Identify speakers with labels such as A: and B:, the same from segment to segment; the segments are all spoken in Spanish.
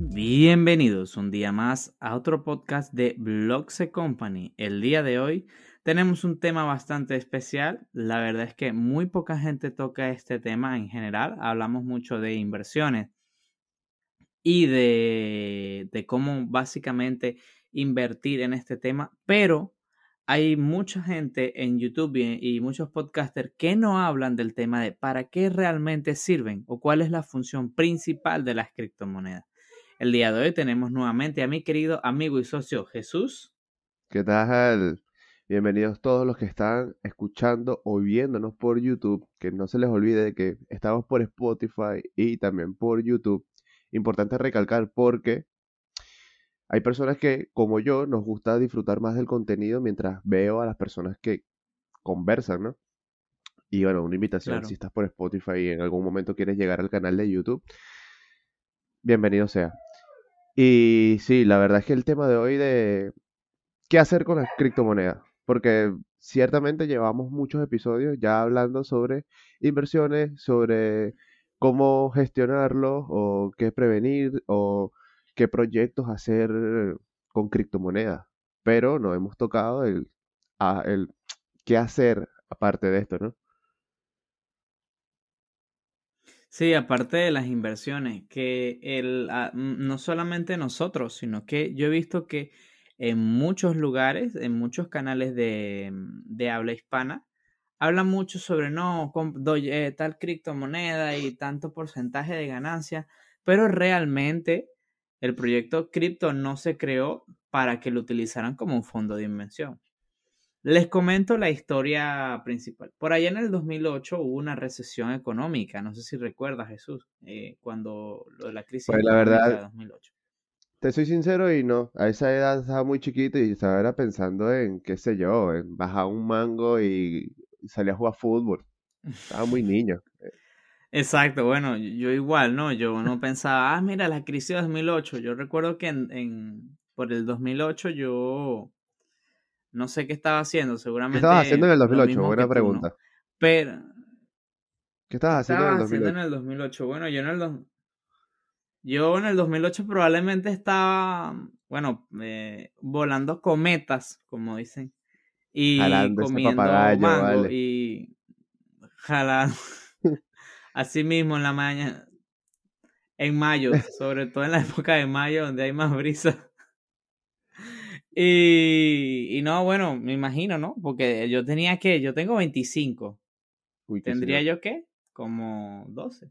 A: Bienvenidos un día más a otro podcast de Bloxe Company. El día de hoy tenemos un tema bastante especial. La verdad es que muy poca gente toca este tema en general. Hablamos mucho de inversiones y de, de cómo básicamente invertir en este tema, pero hay mucha gente en YouTube y, muchos podcasters que no hablan del tema de para qué realmente sirven o cuál es la función principal de las criptomonedas. El día de hoy tenemos nuevamente a mi querido amigo y socio Jesús.
B: ¿Qué tal? Bienvenidos todos los que están escuchando o viéndonos por YouTube. Que no se les olvide que estamos por Spotify y también por YouTube. Importante recalcar porque hay personas que, como yo, nos gusta disfrutar más del contenido mientras veo a las personas que conversan, ¿no? Y bueno, una invitación, si estás por Spotify y en algún momento quieres llegar al canal de YouTube, bienvenido sea. Y sí, la verdad es que el tema de hoy de qué hacer con las criptomonedas, porque ciertamente llevamos muchos episodios ya hablando sobre inversiones, sobre cómo gestionarlo o qué prevenir o qué proyectos hacer con criptomonedas, pero no hemos tocado el, el qué hacer aparte de esto, ¿no?
A: Sí, aparte de las inversiones, que el, ah, no solamente nosotros, sino que yo he visto que en muchos lugares, en muchos canales de, de habla hispana, hablan mucho sobre no, doy, eh, tal criptomoneda y tanto porcentaje de ganancia, pero realmente el proyecto cripto no se creó para que lo utilizaran como un fondo de inversión. Les comento la historia principal. Por allá en el 2008 hubo una recesión económica, no sé si recuerdas Jesús, eh, cuando lo de la crisis
B: pues la verdad, de 2008. Te soy sincero y no, a esa edad estaba muy chiquito y estaba pensando en, qué sé yo, en bajar un mango y salir a jugar fútbol. Estaba muy niño.
A: Exacto, bueno, yo igual, ¿no? Yo no pensaba, ah, mira, la crisis de 2008. Yo recuerdo que en, en, por el 2008 yo no sé qué estaba haciendo, seguramente.
B: ¿Qué estabas haciendo en el 2008? Buena pregunta.
A: Pero...
B: ¿Qué estabas haciendo en el 2008?
A: haciendo en el 2008? Bueno, yo en el, yo en el 2008 probablemente estaba, bueno, eh, volando cometas, como dicen. Y comiendo mango y jalando. Así mismo en la mañana, en mayo, sobre todo en la época de mayo donde hay más brisa. Y, no, bueno, me imagino, ¿no? Porque yo tenía que, yo tengo 25. ¿Tendría yo qué? Como 12.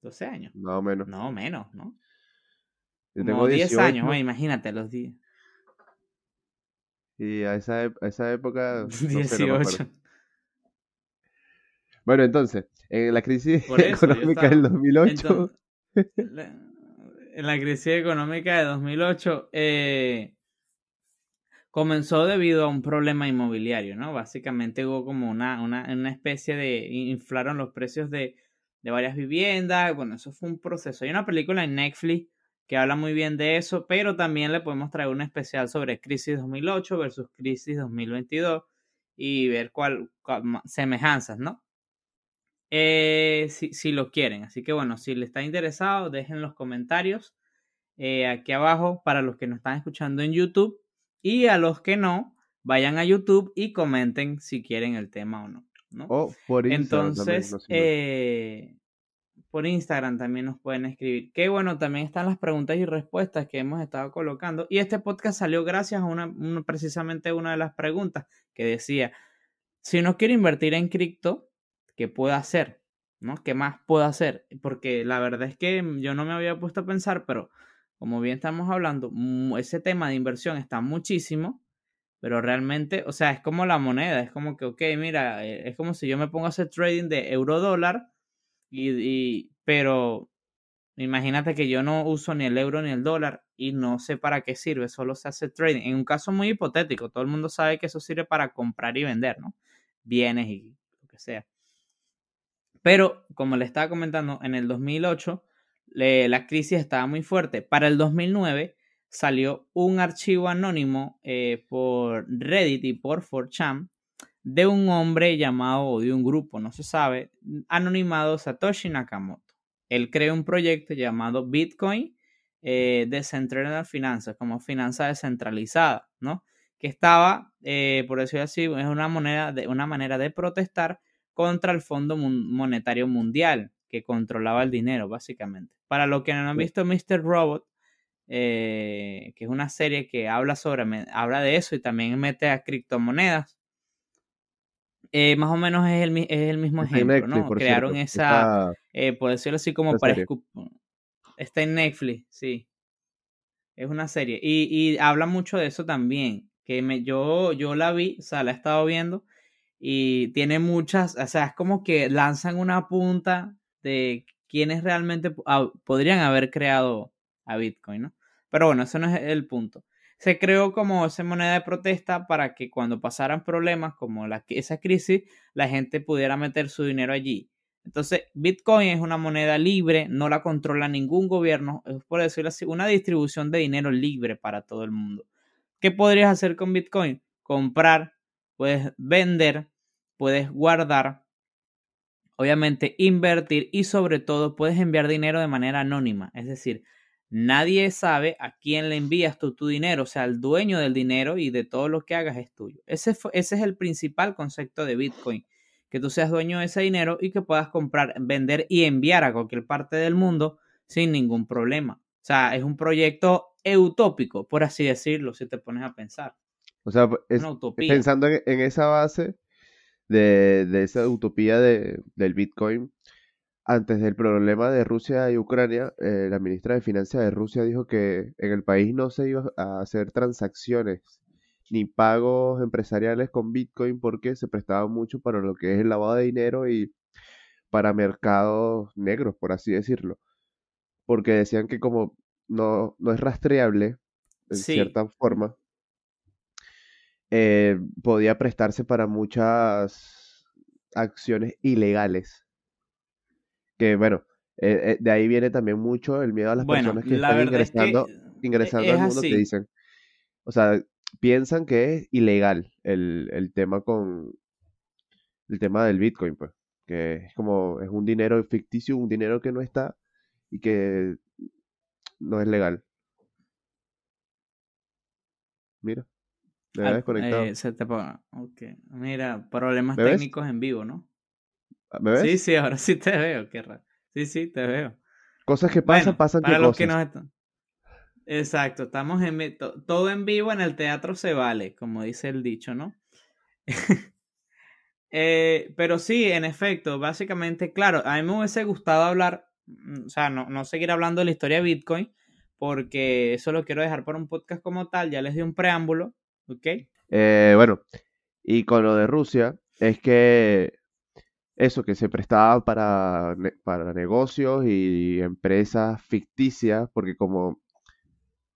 A: 12 años.
B: No, menos.
A: No, menos, ¿no? Yo tengo 10 años, imagínate los días.
B: Y a esa, a esa época...
A: 18.
B: Bueno, entonces, en la crisis económica del 2008.
A: en la crisis económica de 2008 eh, comenzó debido a un problema inmobiliario, ¿no? Básicamente hubo como una, una, especie de. inflaron los precios de, de varias viviendas. Bueno, eso fue un proceso. Hay una película en Netflix que habla muy bien de eso, pero también le podemos traer un especial sobre crisis 2008 versus crisis 2022 y ver cuál, cuál semejanzas, ¿no? Eh, si, lo quieren. Así que bueno, si les está interesado, dejen los comentarios eh, aquí abajo para los que nos están escuchando en YouTube y a los que no, vayan a YouTube y comenten si quieren el tema o no. ¿no?
B: O por Instagram.
A: Entonces, eh, por Instagram también nos pueden escribir. Que bueno, también están las preguntas y respuestas que hemos estado colocando. Y este podcast salió gracias a una, precisamente una de las preguntas que decía, si no quiero invertir en cripto, ¿qué puedo hacer? ¿No? ¿Qué más puedo hacer? Porque la verdad es que yo no me había puesto a pensar, pero como bien estamos hablando, ese tema de inversión está muchísimo, pero realmente, o sea, es como la moneda, es como que, ok, mira, eh, es como si yo me pongo a hacer trading de euro dólar, y, pero imagínate que yo no uso ni el euro ni el dólar y no sé para qué sirve, solo se hace trading. En un caso muy hipotético, todo el mundo sabe que eso sirve para comprar y vender, ¿no? Bienes y lo que sea. Pero, como le estaba comentando, en el 2008 la crisis estaba muy fuerte. Para el 2009 salió un archivo anónimo eh, por Reddit y por 4chan de un hombre llamado, o de un grupo, no se sabe, anonimado Satoshi Nakamoto. Él creó un proyecto llamado Bitcoin eh, Decentraland Finanzas, como finanza descentralizada, ¿no? Que estaba, eh, por decirlo así, es una, moneda de, una manera de protestar contra el Fondo Monetario Mundial, que controlaba el dinero, básicamente. Para los que no han visto Mr. Robot, eh, que es una serie que habla sobre, habla de eso y también mete a criptomonedas. Eh, más o menos es el, es el mismo ejemplo, ¿no? Crearon esa, eh, por decirlo así, como para... Está en Netflix, sí. Es una serie. Y, y, habla mucho de eso también. Que me, yo, yo la vi, o sea, la he estado viendo. Y tiene muchas, o sea, es como que lanzan una punta de quienes realmente podrían haber creado a Bitcoin, ¿no? Pero bueno, eso no es el punto. Se creó como esa moneda de protesta para que cuando pasaran problemas como la, esa crisis, la gente pudiera meter su dinero allí. Entonces, Bitcoin es una moneda libre, no la controla ningún gobierno, es por decirlo así, una distribución de dinero libre para todo el mundo. ¿Qué podrías hacer con Bitcoin? Comprar, puedes vender, puedes guardar, obviamente invertir y sobre todo puedes enviar dinero de manera anónima, es decir, Nadie sabe a quién le envías tú tu dinero, o sea, el dueño del dinero y de todo lo que hagas es tuyo. Ese, ese es el principal concepto de Bitcoin, que tú seas dueño de ese dinero y que puedas comprar, vender y enviar a cualquier parte del mundo sin ningún problema. O sea, es un proyecto utópico, por así decirlo, si te pones a pensar.
B: O sea, es, pensando en, esa base de, esa utopía de, del Bitcoin, antes del problema de Rusia y Ucrania, eh, la ministra de Finanzas de Rusia dijo que en el país no se iba a hacer transacciones ni pagos empresariales con Bitcoin porque se prestaba mucho para lo que es el lavado de dinero y para mercados negros, por así decirlo. Porque decían que como no, no es rastreable, en cierta forma, eh, podía prestarse para muchas acciones ilegales. Que bueno, eh, eh, de ahí viene también mucho el miedo a las personas que están ingresando, ingresando al mundo que dicen, o sea, piensan que es ilegal el, tema con el tema del Bitcoin, pues, que es como, es un dinero ficticio, un dinero que no está y que no es legal. Mira, me había desconectado.
A: Eh, se te... okay. Mira, problemas técnicos en vivo, ¿no? ¿Me ves? Sí, sí, ahora sí te veo, qué raro. Sí, sí, te veo.
B: Cosas que pasan, pasan
A: para
B: que
A: los
B: cosas.
A: Que están... Exacto, estamos en todo en vivo en el teatro se vale, como dice el dicho, ¿no? eh, pero sí, en efecto, básicamente, claro, a mí me hubiese gustado hablar, mm, o sea, no, no seguir hablando de la historia de Bitcoin, porque eso lo quiero dejar para un podcast como tal, ya les di un preámbulo,
B: Eh, bueno, y con lo de Rusia, es que eso, que se prestaba para, para negocios y empresas ficticias, porque como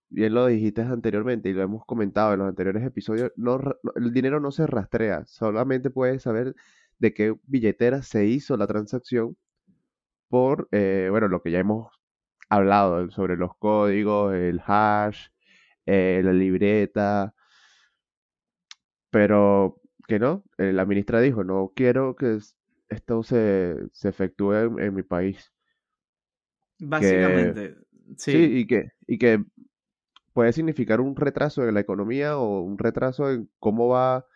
B: bien lo dijiste anteriormente y lo hemos comentado en los anteriores episodios, no, el dinero no se rastrea, solamente puedes saber de qué billetera se hizo la transacción por, eh, bueno, lo que ya hemos hablado sobre los códigos, el hash, eh, la libreta, pero que no, eh, la ministra dijo, no quiero que esto se, se efectúe en, mi país.
A: Básicamente, sí.
B: y que, y que puede significar un retraso en la economía o un retraso en cómo va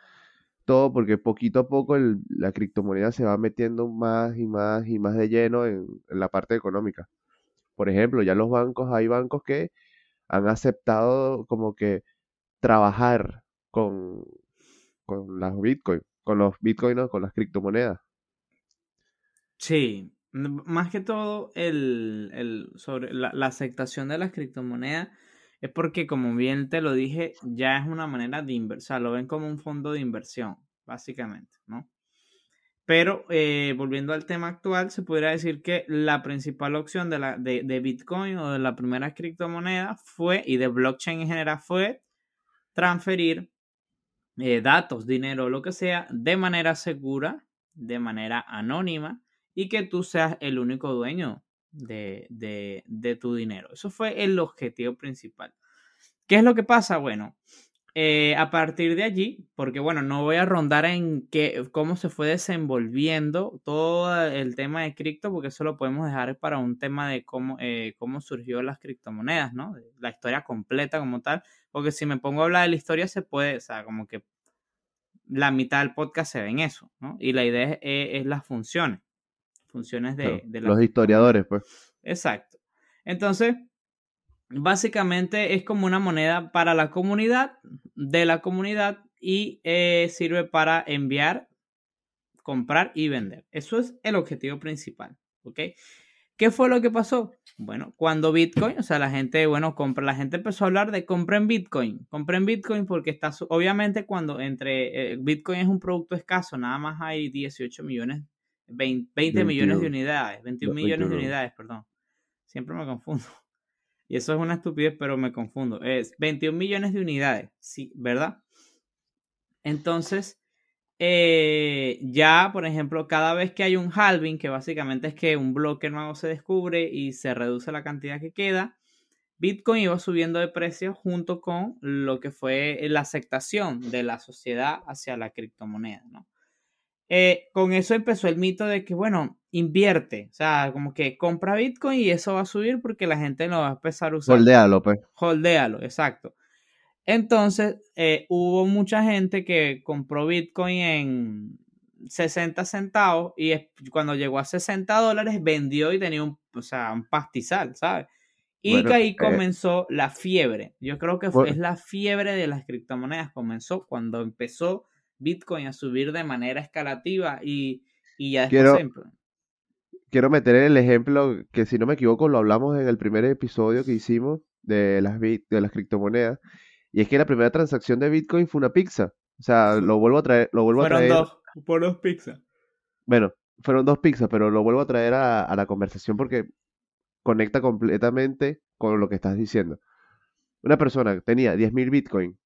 B: todo, porque poquito a poco la criptomoneda se va metiendo más y más y más de lleno en, la parte económica. Por ejemplo, ya los bancos, hay bancos que han aceptado como que trabajar con, con las Bitcoin, con los Bitcoin o con las criptomonedas.
A: Sí, más que todo el, sobre la, aceptación de las criptomonedas es porque, como bien te lo dije, ya es una manera de sea, lo ven como un fondo de inversión, básicamente, ¿no? Pero eh, volviendo al tema actual, se podría decir que la principal opción de, la, de, de Bitcoin o de la primera criptomoneda fue, y de blockchain en general, fue transferir eh, datos, dinero, lo que sea, de manera segura, de manera anónima y que tú seas el único dueño de, tu dinero. Eso fue el objetivo principal. ¿Qué es lo que pasa? Bueno, eh, a partir de allí, porque bueno, no voy a rondar en qué, cómo se fue desenvolviendo todo el tema de cripto, porque eso lo podemos dejar para un tema de cómo, eh, cómo surgió las criptomonedas, ¿no? La historia completa como tal, porque si me pongo a hablar de la historia se puede, o sea, como que la mitad del podcast se ve en eso, ¿no? Y la idea es, las funciones, funciones de,
B: los historiadores, pues.
A: Exacto. Entonces, básicamente es como una moneda para la comunidad, de la comunidad, y eh, sirve para enviar, comprar y vender. Eso es el objetivo principal, ¿ok? ¿Qué fue lo que pasó? Bueno, cuando Bitcoin, o sea, la gente, bueno, compra, la gente empezó a hablar de compren Bitcoin, compren Bitcoin porque está, obviamente cuando entre, eh, Bitcoin es un producto escaso, nada más hay 18 millones, 20, millones de unidades, 21 millones de unidades, perdón. Siempre me confundo. Y eso es una estupidez, pero me confundo. Es 21 millones de unidades, sí, ¿verdad? Entonces, eh, ya, por ejemplo, cada vez que hay un halving, que básicamente es que un bloque nuevo se descubre y se reduce la cantidad que queda, Bitcoin iba subiendo de precio junto con lo que fue la aceptación de la sociedad hacia la criptomoneda, ¿no? Eh, con eso empezó el mito de que, bueno, invierte, o sea, como que compra Bitcoin y eso va a subir porque la gente lo va a empezar a usar.
B: Holdealo, pues.
A: Holdealo, exacto. Entonces, eh, hubo mucha gente que compró Bitcoin en 60 centavos y cuando llegó a 60 dólares vendió y tenía un, o sea, un pastizal, ¿sabes? Y ahí eh, comenzó la fiebre. Yo creo que fue, es la fiebre de las criptomonedas. Comenzó cuando empezó Bitcoin a subir de manera escalativa y, ya
B: después quiero, quiero meter el ejemplo que si no me equivoco lo hablamos en el primer episodio que hicimos de las, de las criptomonedas y es que la primera transacción de Bitcoin fue una pizza. O sea, lo vuelvo a traer, lo vuelvo
A: fueron
B: a traer.
A: dos, por dos pizzas.
B: Bueno, fueron dos pizzas, pero lo vuelvo a traer a, a la conversación porque conecta completamente con lo que estás diciendo. Una persona tenía 10.000 Bitcoin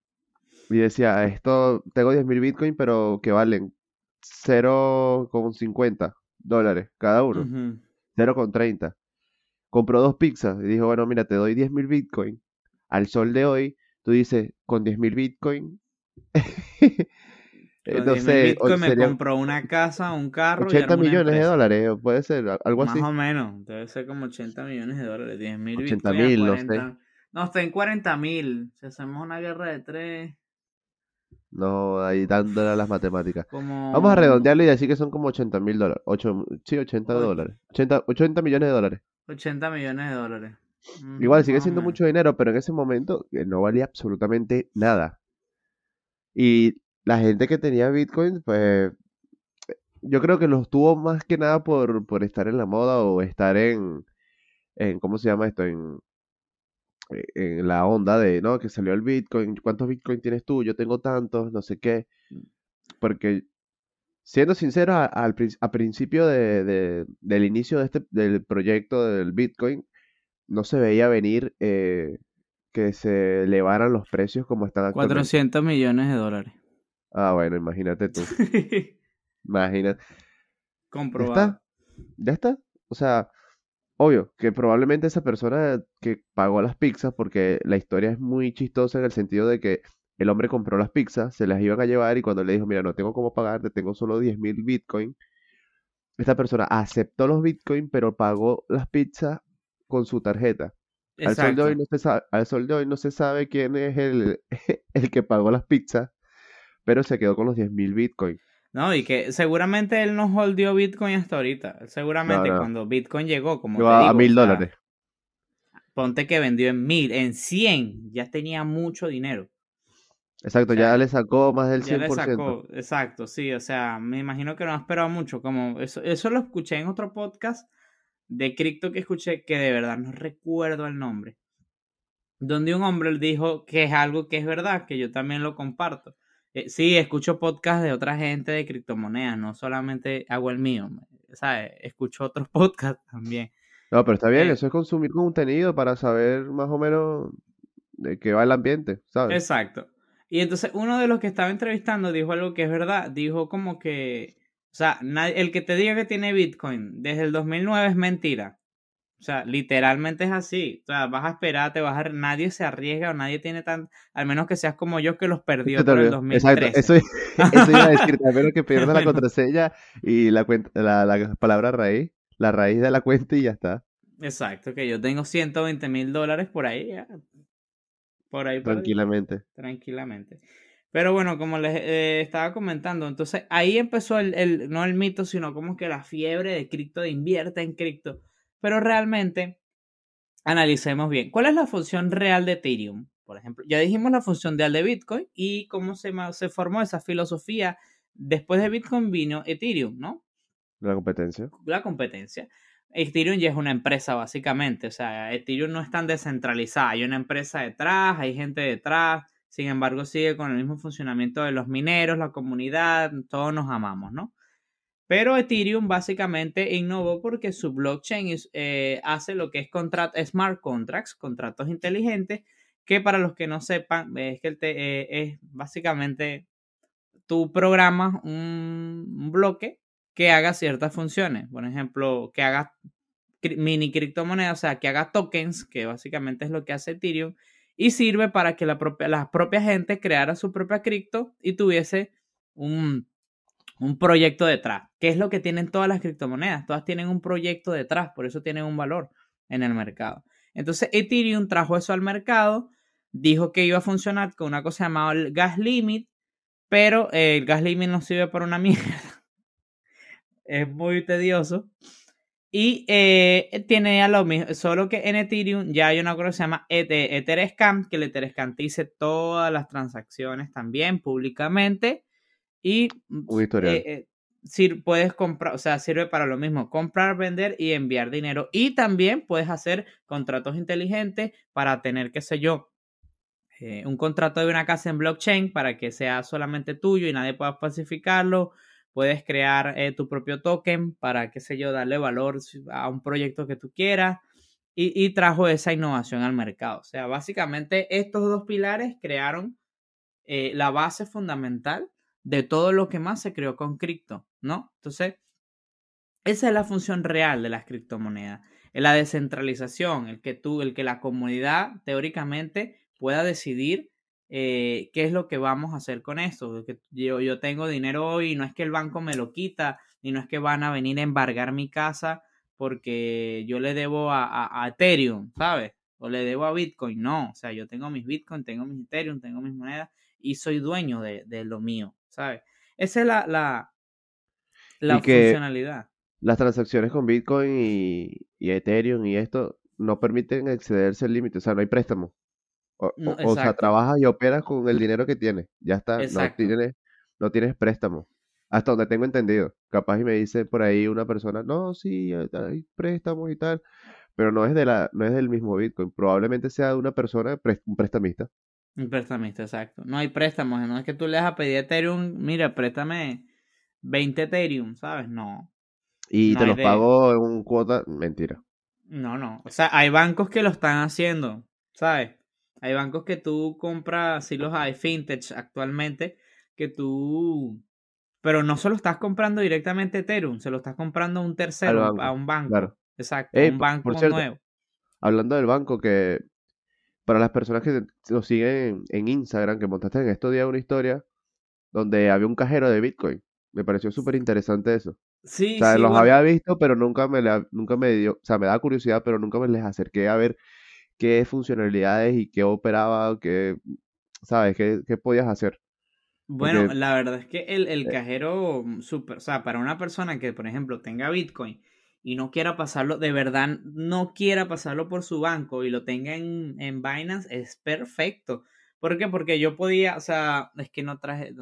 B: y decía, esto, tengo 10.000 Bitcoin, pero que valen 0,50 dólares cada uno. 0,30. Compró dos pizzas y dijo, bueno, mira, te doy 10.000 Bitcoin. Al sol de hoy, tú dices, con 10.000 Bitcoin.
A: Entonces, Bitcoin me compró una casa, un carro.
B: 80 millones de dólares, puede ser, algo así.
A: Más o menos, debe ser como 80 millones de dólares. 10.000
B: 80 mil, no sé.
A: No, está en 40 mil. Si hacemos una guerra de tres.
B: No, ahí dándole a las matemáticas. Vamos a redondearlo y decir que son como 80 mil dólares. sí, 80 dólares. 80, 80 millones de dólares.
A: 80 millones de dólares.
B: Igual sigue siendo mucho dinero, pero en ese momento eh, no valía absolutamente nada. Y la gente que tenía Bitcoin, pues yo creo que los tuvo más que nada por, por estar en la moda o estar en, en, ¿cómo se llama esto? En, en la onda de, ¿no? Que salió el Bitcoin, ¿cuántos Bitcoin tienes tú? Yo tengo tantos, no sé qué. Porque, siendo sincero, al, a principio de, del inicio de este, del proyecto del Bitcoin, no se veía venir eh, que se elevaran los precios como están
A: actualmente. 400 millones de dólares.
B: Ah, bueno, imagínate tú. Imagínate.
A: Comprobado.
B: ¿Ya está? ¿Ya está? O sea, Obvio, que probablemente esa persona que pagó las pizzas, porque la historia es muy chistosa en el sentido de que el hombre compró las pizzas, se las iban a llevar y cuando le dijo, mira, no tengo cómo pagarte, tengo solo 10 mil bitcoin, esta persona aceptó los bitcoin, pero pagó las pizzas con su tarjeta. Al sol, de hoy no se sabe, al sol de hoy no se sabe quién es el, el que pagó las pizzas, pero se quedó con los 10 mil bitcoin.
A: No, y que seguramente él no holdió Bitcoin hasta ahorita. Seguramente cuando Bitcoin llegó, como
B: te digo, a mil dólares.
A: ponte que vendió en mil, en cien, ya tenía mucho dinero.
B: Exacto, ya le sacó más del 100%. Ya le sacó,
A: exacto, sí, o sea, me imagino que no ha esperado mucho. Como eso, eso lo escuché en otro podcast de cripto que escuché, que de verdad no recuerdo el nombre. Donde un hombre dijo que es algo que es verdad, que yo también lo comparto eh, sí, escucho podcast de otra gente de criptomonedas, no solamente hago el mío, ¿sabes? Escucho otros podcasts también.
B: No, pero está bien, eh eso es consumir contenido para saber más o menos de qué va el ambiente, ¿sabes?
A: Exacto. Y entonces uno de los que estaba entrevistando dijo algo que es verdad, dijo como que, o sea, el que te diga que tiene Bitcoin desde el 2009 es mentira. O sea, literalmente es así. O sea, vas a esperar, te vas a... Nadie se arriesga o nadie tiene tan... Al menos que seas como yo que los perdió por el 2013.
B: Exacto, eso, eso iba a decir. Al menos que pierdas la contraseña y la, cuenta, la, la palabra raíz, la raíz de la cuenta y ya está.
A: Exacto, que yo tengo 120 mil dólares por ahí. Por ahí.
B: Tranquilamente.
A: tranquilamente. Pero bueno, como les eh, estaba comentando, entonces ahí empezó el, el, no el mito, sino como que la fiebre de cripto, de invierte en cripto. Pero realmente, analicemos bien. ¿Cuál es la función real de Ethereum? Por ejemplo, ya dijimos la función real de Bitcoin y cómo se, se formó esa filosofía. Después de Bitcoin vino Ethereum, ¿no?
B: La competencia.
A: La competencia. Ethereum ya es una empresa básicamente, o sea, Ethereum no es tan descentralizada, hay una empresa detrás, hay gente detrás, sin embargo sigue con el mismo funcionamiento de los mineros, la comunidad, todos nos amamos, ¿no? Pero Ethereum básicamente innovó porque su blockchain eh, hace lo que es smart contracts, contratos inteligentes, que para los que no sepan, es que eh, es básicamente tú programas un bloque que haga ciertas funciones. Por ejemplo, que haga mini criptomonedas, o sea, que haga tokens, que básicamente es lo que hace Ethereum, y sirve para que la propia, la propia gente creara su propia cripto y tuviese un, un proyecto detrás. ¿Qué es lo que tienen todas las criptomonedas? Todas tienen un proyecto detrás, por eso tienen un valor en el mercado. Entonces, Ethereum trajo eso al mercado, dijo que iba a funcionar con una cosa llamada el gas limit, pero el gas limit no sirve para una mierda es muy tedioso. Y eh, tiene ya lo mismo, solo que en Ethereum ya hay una cosa que se llama Etherscan, que el Etherscan todas las transacciones también públicamente. Y eh, eh puedes comprar, o sea, sirve para lo mismo, comprar, vender y enviar dinero. Y también puedes hacer contratos inteligentes para tener, qué sé yo, eh, un contrato de una casa en blockchain para que sea solamente tuyo y nadie pueda falsificarlo Puedes crear tu propio token para, qué sé yo, darle valor a un proyecto que tú quieras. Y, trajo esa innovación al mercado. O sea, básicamente estos dos pilares crearon eh, la base fundamental de todo lo que más se creó con cripto, ¿no? Entonces, esa es la función real de las criptomonedas. La descentralización, el que tú, el que la comunidad teóricamente pueda decidir eh, qué es lo que vamos a hacer con esto. Yo, yo tengo dinero hoy no es que el banco me lo quita, ni no es que van a venir a embargar mi casa porque yo le debo a, Ethereum, ¿sabes? O le debo a Bitcoin. No, o sea, yo tengo mis Bitcoin, tengo mis Ethereum, tengo mis monedas y soy dueño de, lo mío, ¿sabes? Esa es la, la, la funcionalidad.
B: Las transacciones con Bitcoin y, y Ethereum y esto no permiten excederse el límite, o sea, no hay préstamo. O, sea, trabajas y operas con el dinero que tienes. Ya está. No tienes, no tienes préstamo. Hasta donde tengo entendido. Capaz y me dice por ahí una persona, no, sí, hay préstamos y tal. Pero no es, de la, no es del mismo Bitcoin. Probablemente sea de una persona, un prestamista.
A: Un prestamista, exacto. No hay préstamos. No es que tú le vas a pedir Ethereum, mira, préstame 20 Ethereum, ¿sabes? No.
B: Y te los pago en un cuota. Mentira.
A: No, no. O sea, hay bancos que lo están haciendo, ¿sabes? Hay bancos que tú compras, sí los hay, fintech actualmente, que tú... Pero no solo estás comprando directamente Ethereum, se lo estás comprando a un tercero, a un banco. Claro. Exacto, un banco nuevo.
B: Hablando del banco, que para las personas que lo siguen en, Instagram, que montaste en estos días una historia donde había un cajero de Bitcoin. Me pareció súper interesante eso.
A: Sí,
B: o sea, los había visto, pero nunca me, nunca me dio, o sea, me da curiosidad, pero nunca me les acerqué a ver qué funcionalidades y qué operaba, qué, ¿sabes? ¿Qué, qué podías hacer?
A: Bueno, la verdad es que el, el eh cajero, mm, super, o sea, para una persona que, por ejemplo, tenga Bitcoin y no quiera pasarlo, de verdad no quiera pasarlo por su banco y lo tenga en, en Binance, es perfecto. ¿Por qué? Porque yo podía, o sea, es que no traje,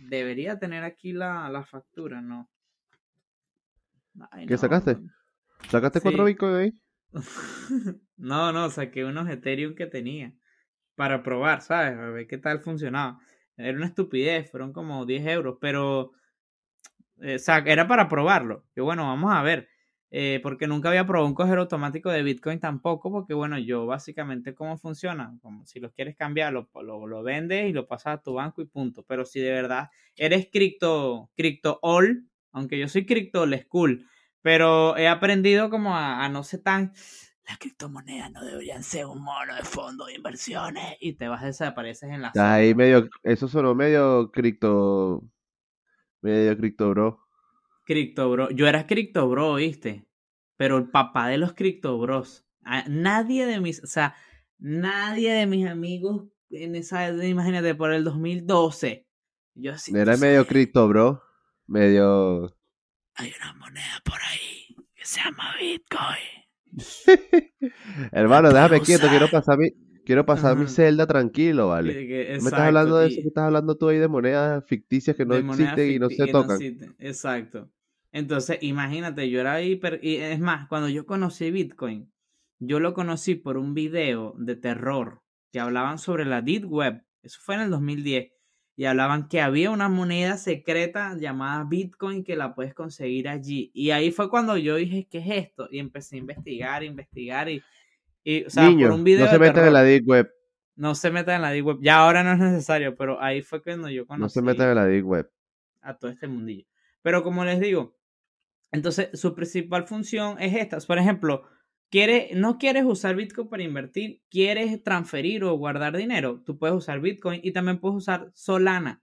A: debería tener aquí la, la factura, ¿no?
B: ¿Qué sacaste? ¿Sacaste cuatro Bitcoin ahí?
A: no, no, saqué unos Ethereum que tenía para probar, ¿sabes? A ver qué tal funcionaba. Era una estupidez, fueron como 10 euros, pero eh, o sea, era para probarlo. Que bueno, vamos a ver. Eh, porque nunca había probado un cojero automático de Bitcoin tampoco, porque bueno, yo básicamente cómo funciona, como si lo quieres cambiar, lo, lo, vendes y lo pasas a tu banco y punto. Pero si de verdad eres cripto, cripto all, aunque yo soy cripto all school, Pero he aprendido como a, no ser tan... Las criptomonedas no deberían ser un mono de fondo de inversiones y te vas desapareces en la...
B: Ahí medio, eso sonó medio cripto... Medio cripto bro.
A: Cripto bro. Yo era cripto bro, ¿viste? Pero el papá de los cripto bros. Nadie de mis... O sea, nadie de mis amigos en esa... Imagínate, por el 2012. Yo sí...
B: Era medio cripto bro. Medio
A: hay una moneda por ahí que se llama Bitcoin.
B: Hermano, déjame quieto, quiero pasar mi, quiero pasar mi celda tranquilo, ¿vale? ¿Me estás hablando de eso? ¿Me estás hablando tú ahí de monedas ficticias que no existen y no se tocan?
A: Exacto. Entonces, imagínate, yo era hiper... Y es más, cuando yo conocí Bitcoin, yo lo conocí por un video de terror que hablaban sobre la Deep Web. Eso fue en el 2010 y hablaban que había una moneda secreta llamada Bitcoin que la puedes conseguir allí. Y ahí fue cuando yo dije, ¿qué es esto? Y empecé a investigar, investigar y, o sea, por un video
B: no se metan en la Deep Web.
A: No se metan en la Deep Web. Ya ahora no es necesario, pero ahí fue cuando yo conocí.
B: No se metan en la Deep Web.
A: A todo este mundillo. Pero como les digo, entonces su principal función es esta. Por ejemplo, no quieres usar Bitcoin para invertir, quieres transferir o guardar dinero, tú puedes usar Bitcoin y también puedes usar Solana.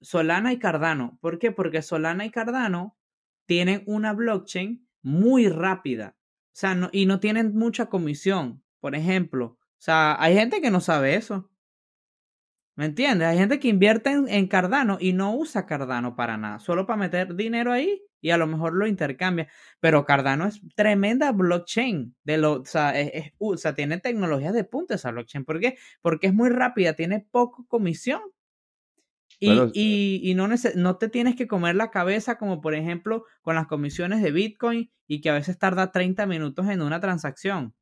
A: Solana y Cardano. ¿Por qué? Porque Solana y Cardano tienen una blockchain muy rápida. O sea, y no tienen mucha comisión. Por ejemplo, o sea, hay gente que no sabe eso. ¿Me entiendes? Hay gente que invierte en, Cardano y no usa Cardano para nada, solo para meter dinero ahí y a lo mejor lo intercambia. Pero Cardano es tremenda blockchain. De lo, o, sea, o sea, tiene tecnologías de punta esa blockchain. ¿Por qué? Porque es muy rápida, tiene poco comisión. Y, y, y no, no te tienes que comer la cabeza como por ejemplo con las comisiones de Bitcoin y que a veces tarda 30 minutos en una transacción.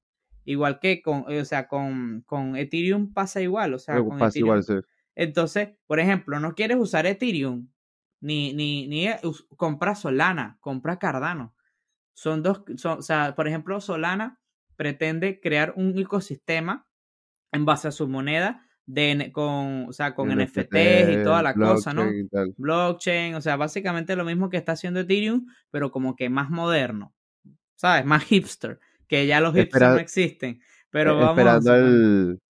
A: Igual que con, o sea, con, con Ethereum pasa igual. O sea, con pasa igual, sí. Entonces, por ejemplo, no quieres usar Ethereum, ni, ni, ni eh, compra Solana, compra Cardano. Son dos, o sea, por ejemplo, Solana pretende crear un ecosistema en base a su moneda de, con, o sea, con NFTs y toda la cosa, ¿no? Blockchain, o sea, básicamente lo mismo que está haciendo Ethereum, pero como que más moderno, ¿sabes? Más hipster, que ya los hipsters no existen. Pero
B: e,
A: vamos
B: esperando el,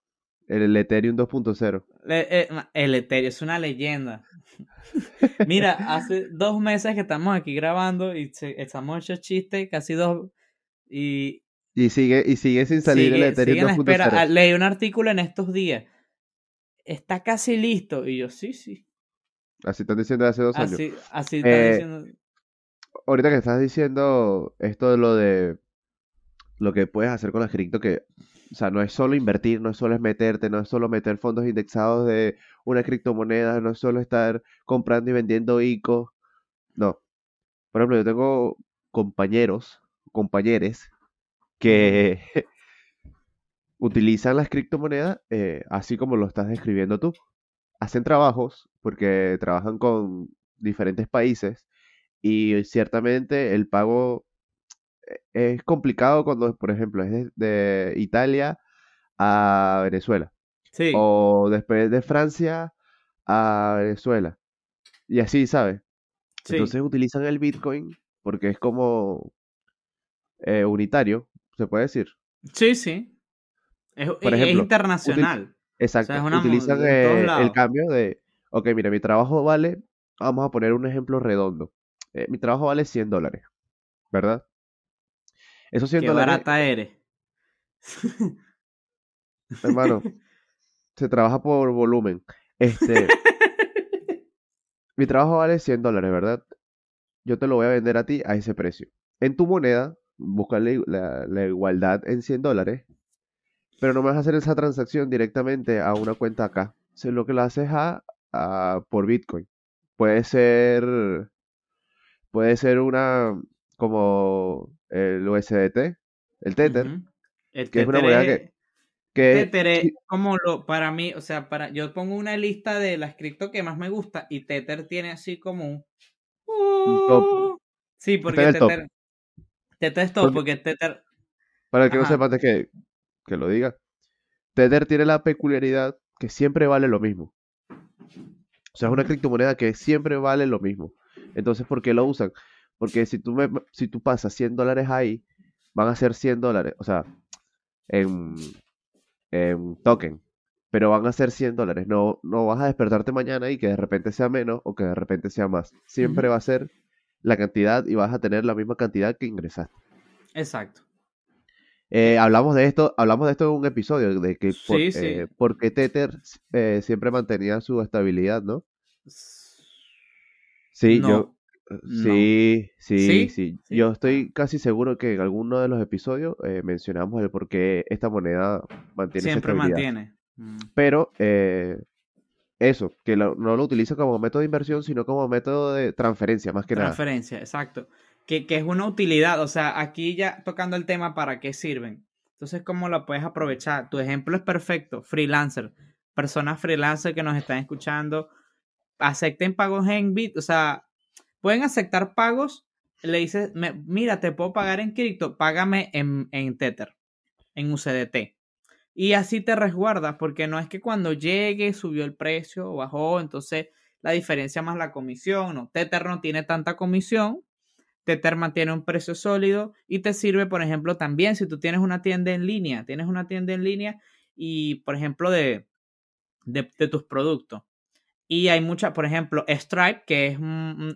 B: el Ethereum 2.0.
A: Eh, el Ethereum es una leyenda. Mira, hace dos meses que estamos aquí grabando y estamos hechos chistes, casi dos. Y,
B: y, sigue, y sigue sin salir el Ethereum 2.0.
A: Ah, leí un artículo en estos días. Está casi listo. Y yo, sí, sí.
B: Así están diciendo hace dos
A: años.
B: Así
A: están eh, diciendo.
B: Ahorita que estás diciendo esto de lo de lo que puedes hacer con las cripto, que o sea, no es solo invertir, no es solo meterte, no es solo meter fondos indexados de una criptomoneda, no es solo estar comprando y vendiendo ICO. No. Por ejemplo, yo tengo compañeros, compañeros, que utilizan las criptomonedas eh, así como lo estás describiendo tú. Hacen trabajos porque trabajan con diferentes países y ciertamente el pago es complicado cuando, por ejemplo, es de, Italia a Venezuela. Sí. O después de Francia a Venezuela. Y así, ¿sabes? Entonces utilizan el Bitcoin porque es como eh, unitario, se puede decir.
A: Sí, sí. Es, por ejemplo, internacional.
B: exacto. utilizan eh, el cambio de, ok, mira, mi trabajo vale, vamos a poner un ejemplo redondo. Eh, mi trabajo vale 100 dólares, ¿verdad? Eso
A: Qué barata eres.
B: Hermano, se trabaja por volumen. Este, mi trabajo vale 100 dólares, ¿verdad? Yo te lo voy a vender a ti a ese precio. En tu moneda, busca la, igualdad en 100 dólares, pero no me vas a hacer esa transacción directamente a una cuenta acá. Lo que lo haces a, por Bitcoin. Puede ser, puede ser una, como el USDT, el Tether, que es una moneda que...
A: Tether es como lo, para mí, o sea, para yo pongo una lista de las cripto que más me gusta y Tether tiene así como un... Uh, sí, porque Tether, Tether es top, porque, Tether...
B: Para el que no sepa antes que, que lo diga, Tether tiene la peculiaridad que siempre vale lo mismo. O sea, es una criptomoneda que siempre vale lo mismo. Entonces, ¿por qué lo usan? Porque si tú, me, si tú pasas 100 dólares ahí, van a ser 100 dólares, o sea, en, en token, pero van a ser 100 dólares. No, no vas a despertarte mañana y que de repente sea menos o que de repente sea más. Siempre va a ser la cantidad y vas a tener la misma cantidad que ingresaste.
A: Exacto.
B: Eh, hablamos de esto, hablamos de esto en un episodio, de que por, eh, porque Tether eh, siempre mantenía su estabilidad, ¿no? Sí, yo sí, sí, sí, Yo estoy casi seguro que en alguno de los episodios mencionamos el por qué esta moneda mantiene
A: Siempre mantiene.
B: Mm. Pero eso, que no lo utiliza como método de inversión, sino como método de transferencia, más que
A: nada. Transferencia, exacto que, es una utilidad. O sea, aquí ya tocando el tema para qué sirven. Entonces, ¿cómo lo puedes aprovechar? Tu ejemplo es perfecto. Freelancer. Personas freelancer que nos están escuchando. Acepten pagos en Bit. O sea, pueden aceptar pagos. Le dices, mira, te puedo pagar en cripto. Págame en, en Tether. En UCDT. Y así te resguardas. Porque no es que cuando llegue subió el precio o bajó. Entonces, la diferencia más la comisión. No, Tether no tiene tanta comisión Tether mantiene un precio sólido y te sirve, por ejemplo, también si tú tienes una tienda en línea, tienes una tienda en línea y, por ejemplo, de, de, tus productos. Y hay muchas, por ejemplo, Stripe, que es,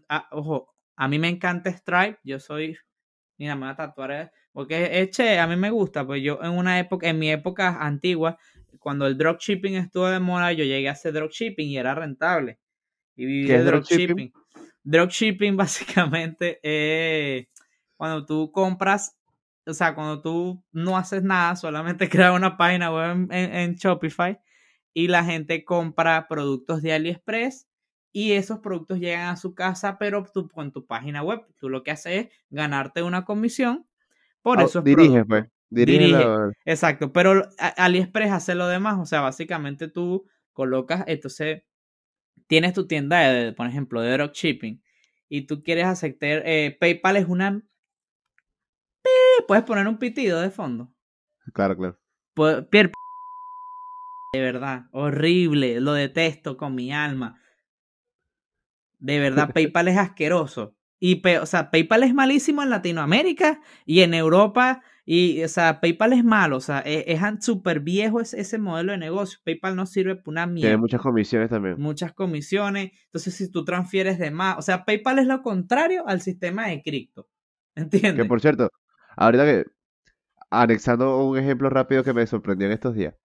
A: ah, ojo, a mí me encanta Stripe, yo soy, mira, me voy a tatuar, eh, porque es a mí me gusta, pues yo en una época, en mi época antigua, cuando el dropshipping estuvo de moda, yo llegué a hacer dropshipping y era rentable. Y viví de dropshipping. Dropshipping básicamente es cuando tú compras, o sea, cuando tú no haces nada, solamente creas una página web en, Shopify y la gente compra productos de AliExpress y esos productos llegan a su casa, pero tú con tu página web, tú lo que haces es ganarte una comisión por eso esos
B: dirige, Pues. Dirige,
A: Exacto, pero AliExpress hace lo demás, o sea, básicamente tú colocas, entonces tienes tu tienda, de, por ejemplo, de dropshipping y tú quieres aceptar, eh, PayPal es una... Puedes poner un pitido de fondo.
B: Claro, claro.
A: Pierre... De verdad, horrible, lo detesto con mi alma. De verdad, PayPal es asqueroso. Y, o sea, PayPal es malísimo en Latinoamérica y en Europa y, o sea, PayPal es malo, o sea, e, es súper viejo ese, ese, modelo de negocio. PayPal no sirve para una mierda.
B: Tiene muchas comisiones también.
A: Muchas comisiones. Entonces, si tú transfieres de más, o sea, PayPal es lo contrario al sistema de cripto. ¿Entiendes?
B: Que por cierto, ahorita que, anexando un ejemplo rápido que me sorprendió en estos días.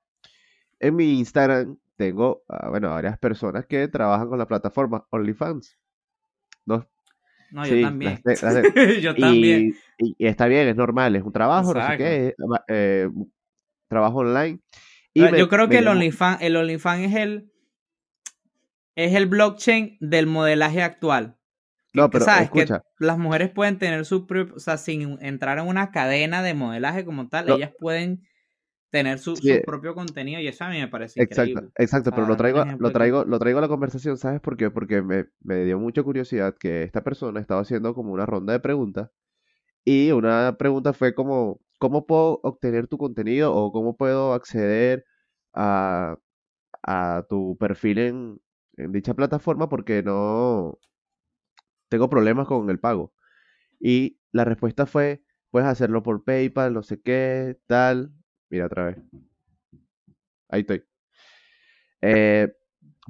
B: En mi Instagram tengo, ah, bueno, varias personas que trabajan con la plataforma OnlyFans. ¿no?
A: No, yo también. yo también.
B: Y, está bien, es normal, es un trabajo, no sé qué, eh, trabajo online.
A: Y yo creo que el OnlyFans, el OnlyFans es el es el blockchain del modelaje actual.
B: No, pero ¿sabes? escucha.
A: Que las mujeres pueden tener su propio, o sea, sin entrar en una cadena de modelaje como tal, ellas pueden tener su, su, propio contenido y eso a mí me parece
B: exacto,
A: increíble.
B: Exacto, pero lo traigo, lo traigo, lo traigo a la conversación, ¿sabes por qué? Porque me, me, dio mucha curiosidad que esta persona estaba haciendo como una ronda de preguntas y una pregunta fue como, ¿cómo puedo obtener tu contenido o cómo puedo acceder a, a tu perfil en, en dicha plataforma porque no tengo problemas con el pago? Y la respuesta fue, puedes hacerlo por PayPal, no sé qué, tal, Mira otra vez. Ahí estoy. Eh,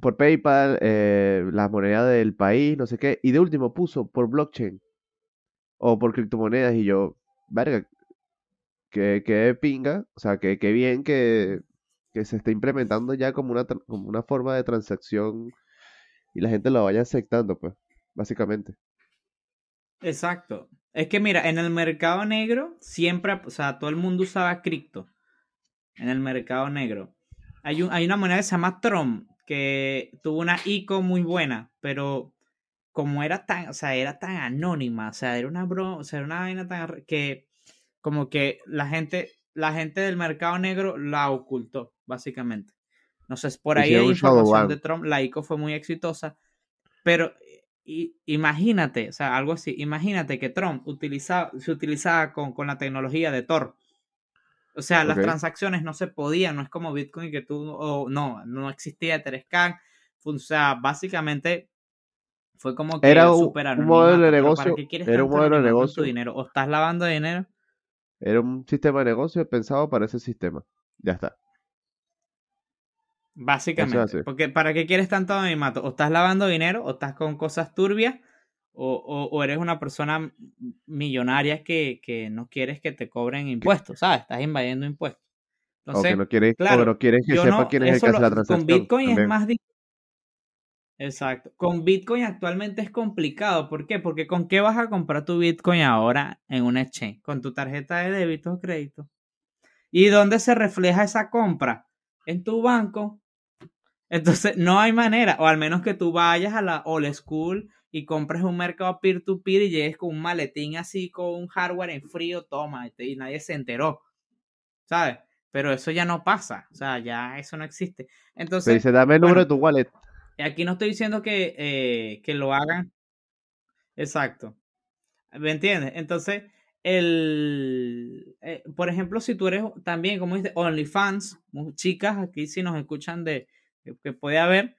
B: por PayPal, eh, la moneda del país, no sé qué. Y de último puso por blockchain o por criptomonedas. Y yo, verga, que, que pinga. O sea, que, que bien que, que se esté implementando ya como una, como una forma de transacción y la gente lo vaya aceptando, pues, básicamente.
A: Exacto. Es que mira, en el mercado negro siempre, o sea, todo el mundo usaba cripto en el mercado negro. Hay, un, hay una moneda que se llama Tron, que tuvo una ICO muy buena, pero como era tan, o sea, era tan anónima, o sea, era una broma, o sea, era una vaina tan que como que la gente, la gente del mercado negro la ocultó, básicamente. No sé, por ahí hay información de Trump, la ICO fue muy exitosa, pero imagínate, o sea, algo así, imagínate que Trump utilizaba, se utilizaba con, con la tecnología de Tor o sea, las transacciones no se podían, no es como Bitcoin que tú, no, no existía Etherscan. O sea, básicamente Fue como que
B: Era un, un modelo de
A: anonimato, pero ¿para
B: negocio,
A: qué quieres
B: era un modelo de
A: tu
B: negocio,
A: dinero? ¿O estás lavando dinero?
B: era un sistema de negocio pensado para ese sistema. Ya está. Es
A: Básicamente. Porque ¿para qué quieres tanto anonimato? O estás lavando dinero, o estás con cosas turbias, o, o- o eres una persona millonaria que, que no quieres que te cobren impuestos, ¿sabes? Estás invadiendo impuestos.
B: O que
A: Entonces,
B: no quieres, o
A: claro,
B: no quieres que sepa
A: no,
B: quién es el que hace la
A: con
B: transacción
A: Bitcoin es más difícil. Exacto. Con Bitcoin actualmente es complicado. ¿Por qué? Porque ¿con qué vas a comprar tu Bitcoin ahora en un exchange? Con tu tarjeta de débito o crédito. ¿Y dónde se refleja esa compra? En tu banco. Entonces, no hay manera, o al menos que tú vayas a la old school y compres un mercado peer-to-peer y llegues con un maletín así, con un hardware en frío, toma, y nadie se enteró, ¿sabes? Pero eso ya no pasa, o sea, ya eso no existe.
B: Te
A: Entonces,
B: dice, dame el número de tu wallet.
A: aquí no estoy diciendo que, eh, que lo hagan, exacto, ¿me entiendes? Entonces, el, eh, por ejemplo, si tú eres también, como dice, OnlyFans, chicas, aquí si nos escuchan de, que, puede haber,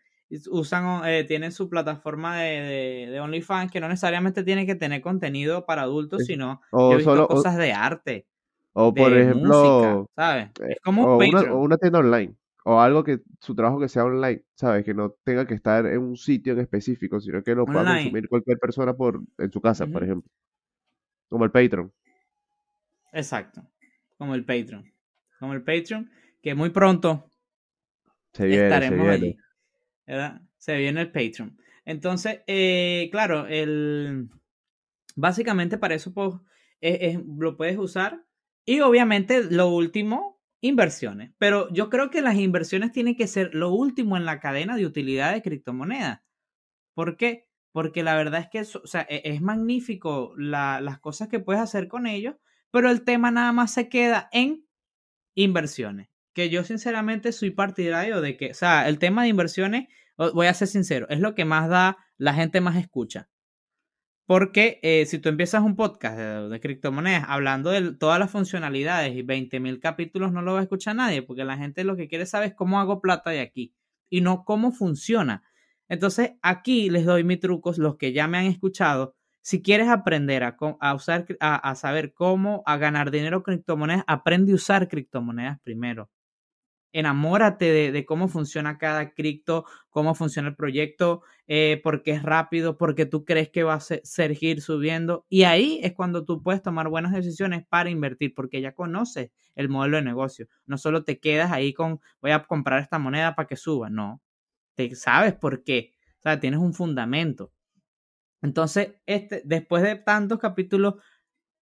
A: usan, eh, tienen su plataforma de, de, de OnlyFans, que no necesariamente tiene que tener contenido para adultos, sino yo he
B: O
A: visto
B: solo, o,
A: cosas de arte,
B: o por
A: música,
B: ejemplo,
A: ¿sabes?
B: eh,
A: Es como un
B: o una, o una tienda online. O algo que su trabajo que sea online, ¿sabes? Que no tenga que estar en un sitio en específico, sino que lo pueda consumir cualquier persona por, en su casa, por ejemplo. Como el Patreon.
A: Exacto. Como el Patreon. Como el Patreon, que muy pronto
B: Se viene, se
A: estaremos
B: viene.
A: allí. Se viene el Patreon. Entonces, eh, claro, el básicamente para eso pues, es- es- lo puedes usar. Y obviamente lo último, inversiones. Pero yo creo que las inversiones tienen que ser lo último en la cadena de utilidad de criptomonedas. ¿Por qué? Porque la verdad es que eso- o sea, e- es magnífico la- las cosas que puedes hacer con ellos, pero el tema nada más se queda en inversiones. Que yo sinceramente soy partidario de que, o sea, el tema de inversiones, voy a ser sincero, es lo que más da, la gente más escucha. Porque eh, si tú empiezas un podcast de, criptomonedas hablando de todas las funcionalidades y 20 mil capítulos, no lo va a escuchar nadie, porque la gente lo que quiere saber es cómo hago plata de aquí y no cómo funciona. Entonces, aquí les doy mis trucos, los que ya me han escuchado. Si quieres aprender a, usar, a, a saber cómo a ganar dinero con criptomonedas, aprende a usar criptomonedas primero. Enamórate de, de cómo funciona cada cripto, cómo funciona el proyecto, eh, porque es rápido, porque tú crees que va a se- seguir subiendo. Y ahí es cuando tú puedes tomar buenas decisiones para invertir, porque ya conoces el modelo de negocio. No solo te quedas ahí con, voy a comprar esta moneda para que suba, no. Te sabes por qué. O sea, tienes un fundamento. Entonces, este, después de tantos capítulos,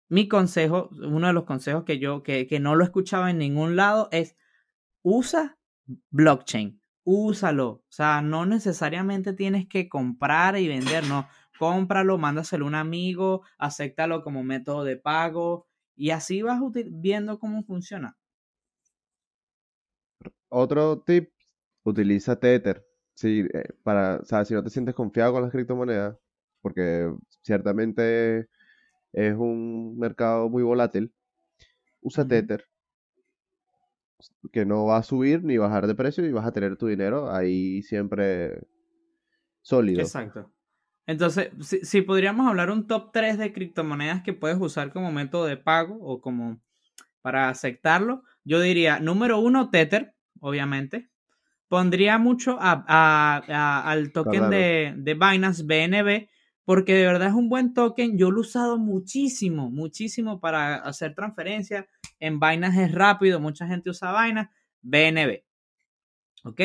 A: mi consejo, uno de los consejos que yo, que, que no lo escuchaba en ningún lado, es usa blockchain, úsalo. O sea, no necesariamente tienes que comprar y vender, no. Cómpralo, mándaselo a un amigo, acéptalo como método de pago y así vas viendo cómo funciona.
B: Otro tip, utiliza Tether. Sí, eh, para, o sea, si no te sientes confiado con las criptomonedas, porque ciertamente es un mercado muy volátil, usa. Tether, que no va a subir ni bajar de precio y vas a tener tu dinero ahí siempre sólido.
A: Exacto. Entonces, si, si podríamos hablar un top 3 de criptomonedas que puedes usar como método de pago o como para aceptarlo, yo diría, número uno, Tether, obviamente. Pondría mucho a- a- a- al token de, de Binance BNB, porque de verdad es un buen token. Yo lo he usado muchísimo, muchísimo para hacer transferencias. En Binance es rápido, mucha gente usa Binance, BNB. ¿Ok?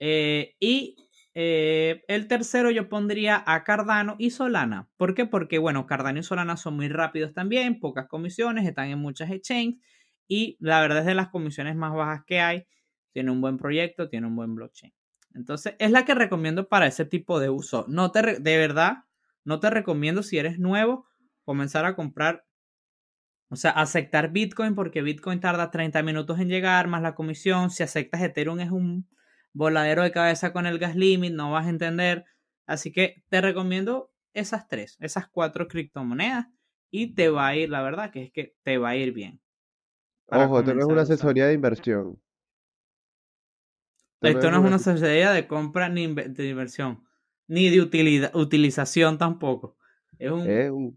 A: Eh, y eh, el tercero yo pondría a Cardano y Solana. ¿Por qué? Porque, bueno, Cardano y Solana son muy rápidos también, pocas comisiones, están en muchas exchanges y la verdad es de las comisiones más bajas que hay. Tiene un buen proyecto, tiene un buen blockchain. Entonces, es la que recomiendo para ese tipo de uso. No te, de verdad, no te recomiendo si eres nuevo comenzar a comprar, o sea, aceptar Bitcoin porque Bitcoin tarda 30 minutos en llegar, más la comisión. Si aceptas Ethereum es un voladero de cabeza con el gas limit, no vas a entender. Así que te recomiendo esas tres, esas cuatro criptomonedas y te va a ir, la verdad, que es que te va a ir bien.
B: Ojo, esto no es una asesoría de inversión.
A: Esto no es una
B: ase-
A: asesoría de compra ni de inversión. Ni de utilidad, utilización tampoco. Es un,
B: Es un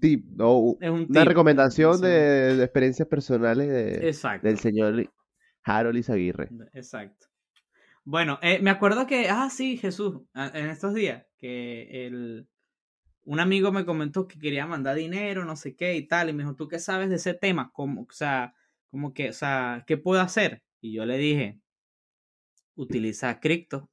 B: tip, no,
A: es un
B: una
A: tip.
B: recomendación de, de experiencias personales de- del señor Harold Izaguirre.
A: Exacto. Bueno, eh, me acuerdo que, ah, sí, Jesús, en estos días, que el, un amigo me comentó que quería mandar dinero, no sé qué y tal, y me dijo, ¿tú qué sabes de ese tema? Como, o sea, como que, o sea, ¿qué puedo hacer? Y yo le dije, utiliza cripto.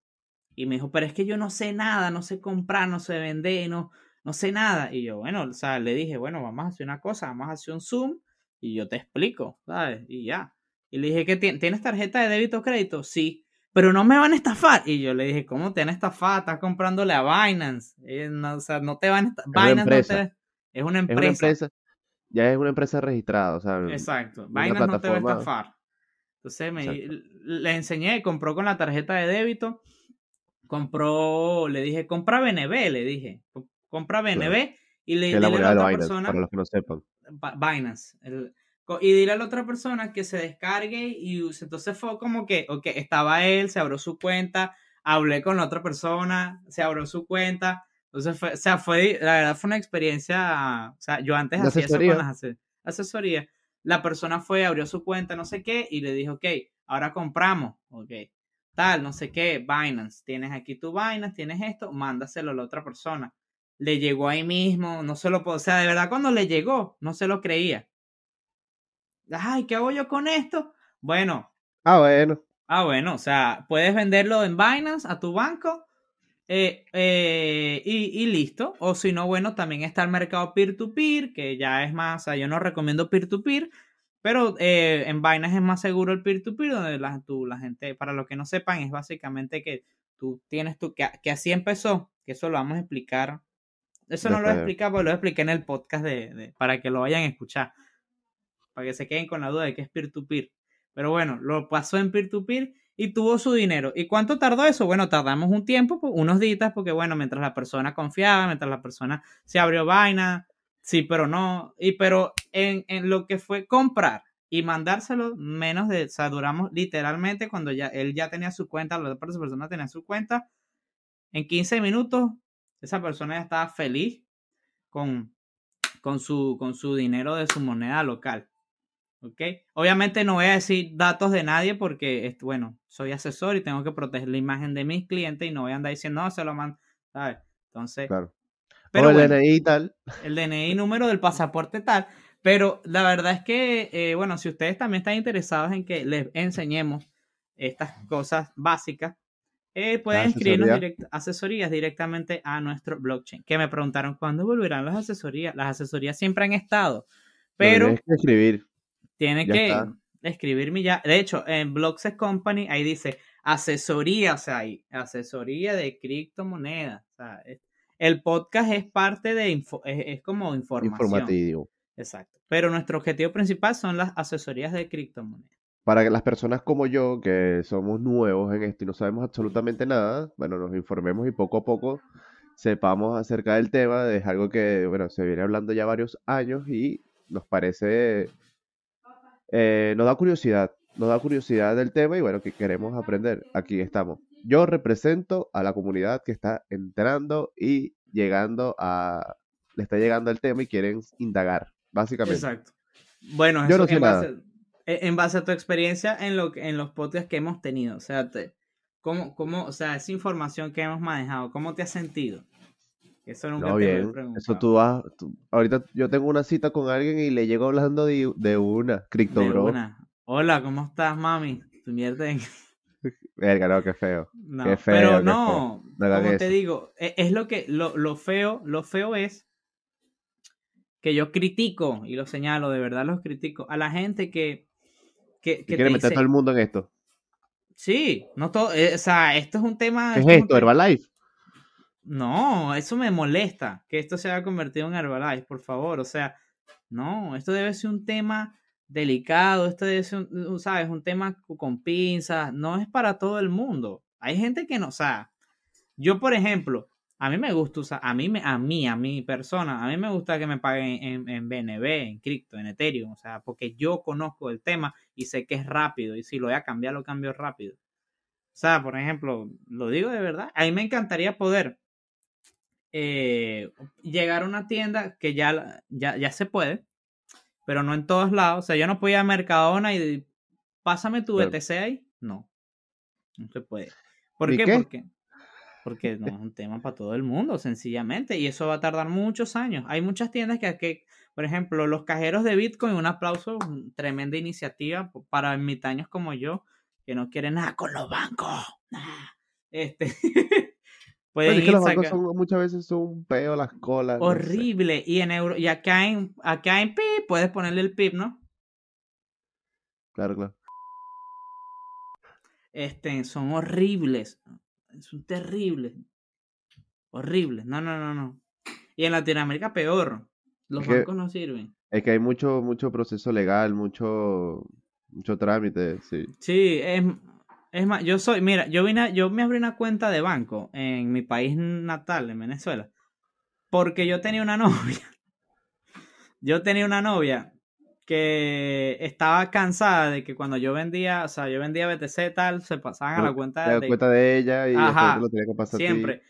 A: Y me dijo, pero es que yo no sé nada, no sé comprar, no sé vender, no, no sé nada. Y yo, bueno, o sea, le dije, bueno, vamos a hacer una cosa, vamos a hacer un Zoom y yo te explico, ¿sabes? Y ya. Y le dije, ¿qué tien- ¿tienes tarjeta de débito o crédito? Sí, pero no me van a estafar. Y yo le dije, ¿cómo te van a estafar? Estás comprándole a Binance. Eh, no, o sea, no te van a estafar. Binance no
B: empresa.
A: te... Es una
B: Es
A: empresa.
B: una empresa, ya es una empresa registrada, o sea,
A: Exacto. Binance no te va a estafar. Entonces me, le enseñé, compró con la tarjeta de débito, compró, le dije, compra BNB, le dije, "Com- compra BNB y le dile a la otra
B: Binance,
A: persona,
B: para los que no sepan.
A: Binance, el- y dile a la otra persona que se descargue y use. Entonces fue como que, ok, estaba él, se abrió su cuenta, hablé con la otra persona, se abrió su cuenta. Entonces fue, o sea, fue, la verdad fue una experiencia, o sea, yo antes
B: ¿De
A: hacía eso con las ase- asesorías. La persona fue, abrió su cuenta, no sé qué, y le dijo, ok, ahora compramos, ok, tal, no sé qué, Binance, tienes aquí tu Binance, tienes esto, mándaselo a la otra persona. Le llegó ahí mismo, no se lo puedo, o sea, de verdad cuando le llegó, no se lo creía. Ay, ¿qué hago yo con esto? Bueno,
B: Ah, bueno,
A: Ah, bueno, o sea, puedes venderlo en Binance a tu banco eh, eh, y, y listo. O si no, bueno, también está el mercado peer-to-peer, que ya es más, o sea, yo no recomiendo peer-to-peer, pero eh, en Binance es más seguro el peer-to-peer, donde la, tú- la gente, para los que no sepan, es básicamente que tú tienes tu, que, que así empezó, que eso lo vamos a explicar. Eso no lo voy a explicar, pero lo expliqué en el podcast de, de- para que lo vayan a escuchar, para que se queden con la duda de qué es peer-to-peer. Pero bueno, lo pasó en peer-to-peer y tuvo su dinero. ¿Y cuánto tardó eso? Bueno, tardamos un tiempo, pues, unos días, porque bueno, mientras la persona confiaba, mientras la persona se abrió vaina, sí, pero no. Y pero en, en lo que fue comprar y mandárselo, menos de, o sea, duramos literalmente cuando ya él ya tenía su cuenta, la otra persona tenía su cuenta, en 15 minutos, esa persona ya estaba feliz con, con, su, con su dinero de su moneda local. ¿Ok? Obviamente no voy a decir datos de nadie porque, bueno, soy asesor y tengo que proteger la imagen de mis clientes y no voy a andar diciendo, no, se lo mando, ¿sabes? Entonces,
B: claro.
A: Pero
B: o el
A: bueno,
B: DNI y tal.
A: el DNI, número del pasaporte tal. Pero la verdad es que, eh, bueno, si ustedes también están interesados en que les enseñemos estas cosas básicas, eh, pueden escribirnos direct- asesorías directamente a nuestro blockchain. Que me preguntaron, ¿cuándo volverán las asesorías? Las asesorías siempre han estado, pero
B: tienes que escribir.
A: tiene
B: Ya
A: que
B: está.
A: escribirme ya. De hecho, en Blockset Company ahí dice asesoría, o sea, hay asesoría de criptomonedas. O sea, el podcast es parte de, info- es, es como información.
B: Informativo.
A: Exacto. Pero nuestro objetivo principal son las asesorías de criptomonedas.
B: Para que las personas como yo, que somos nuevos en esto y no sabemos absolutamente nada, bueno, nos informemos y poco a poco sepamos acerca del tema. Es algo que, bueno, se viene hablando ya varios años y nos parece, eh, nos da curiosidad, nos da curiosidad del tema y bueno, que queremos aprender. Aquí estamos. Yo represento a la comunidad que está entrando y llegando a, le está llegando el tema y quieren indagar, básicamente.
A: Exacto. Bueno,
B: Yo
A: eso
B: no sé
A: en,
B: nada.
A: base, en base a tu experiencia en, lo, que- en los podcasts que hemos tenido. O sea, te, ¿cómo, cómo, o sea, esa información que hemos manejado, ¿cómo te has sentido? Eso nunca
B: No,
A: te lo he
B: bien. Eso
A: preguntado.
B: tú vas. tú- ahorita yo tengo una cita con alguien y le llego hablando de, de una, Crypto
A: De
B: Bro.
A: una. Hola, ¿cómo estás, mami? Tu mierda en-
B: Verga, no, qué feo.
A: No,
B: Qué feo,
A: pero no,
B: No hagan
A: como te digo, e- es, lo que lo, lo feo, lo feo es que yo critico y lo señalo, de verdad los critico a la gente que que,
B: Que quiere
A: te
B: meter
A: dice,
B: todo el mundo en esto.
A: sí, no todo, eh, o sea, esto es un tema
B: ¿Qué es
A: esto
B: Herbalife.
A: No, eso me molesta, que esto se haya convertido en Herbalife, por favor. O sea, no, esto debe ser un tema delicado, esto ser, un, ¿sabes? Un tema con pinzas, no es para todo el mundo. Hay gente que no, sea, yo, por ejemplo, a mí me gusta usar, a mí, a mí, a mi persona, a mí me gusta que me paguen en, en BNB, en cripto, en Ethereum, o sea, porque yo conozco el tema y sé que es rápido y si lo voy a cambiar, lo cambio rápido. O sea, por ejemplo, lo digo de verdad, a mí me encantaría poder eh, llegar a una tienda que ya, ya, ya se puede, pero no en todos lados. O sea, yo no podía ir a Mercadona y pásame tu. BTC ahí. No, no se puede. ¿Por
B: ¿Y
A: qué?
B: qué?
A: Porque, porque no es un tema para todo el mundo, sencillamente. Y eso va a tardar muchos años. Hay muchas tiendas que, que por ejemplo, los cajeros de Bitcoin, un aplauso, tremenda iniciativa para ermitaños como yo, que no quieren nada con los bancos. nada. Este, pueden
B: es que
A: ir
B: los bancos son, muchas veces son un peo las colas. no sé.
A: horrible. Y en euro, y acá en, acá en PIB puedes ponerle el PIB, ¿no?
B: Claro, claro.
A: Este, son horribles. Son terribles. Horribles. No, no, no, no. Y en Latinoamérica peor. Los
B: Es que-
A: bancos no sirven.
B: Es que hay mucho, mucho proceso legal, mucho, mucho trámite, sí.
A: Sí, es, es más, yo soy, mira, yo vine, a- yo me abrí una cuenta de banco en mi país natal, en Venezuela, porque yo tenía una novia. Yo tenía una novia que estaba cansada de que cuando yo vendía, o sea, yo vendía BTC tal, se pasaban a la cuenta de
B: cuenta de ella y
A: Ajá,
B: lo tenía que pasar a ti.
A: siempre.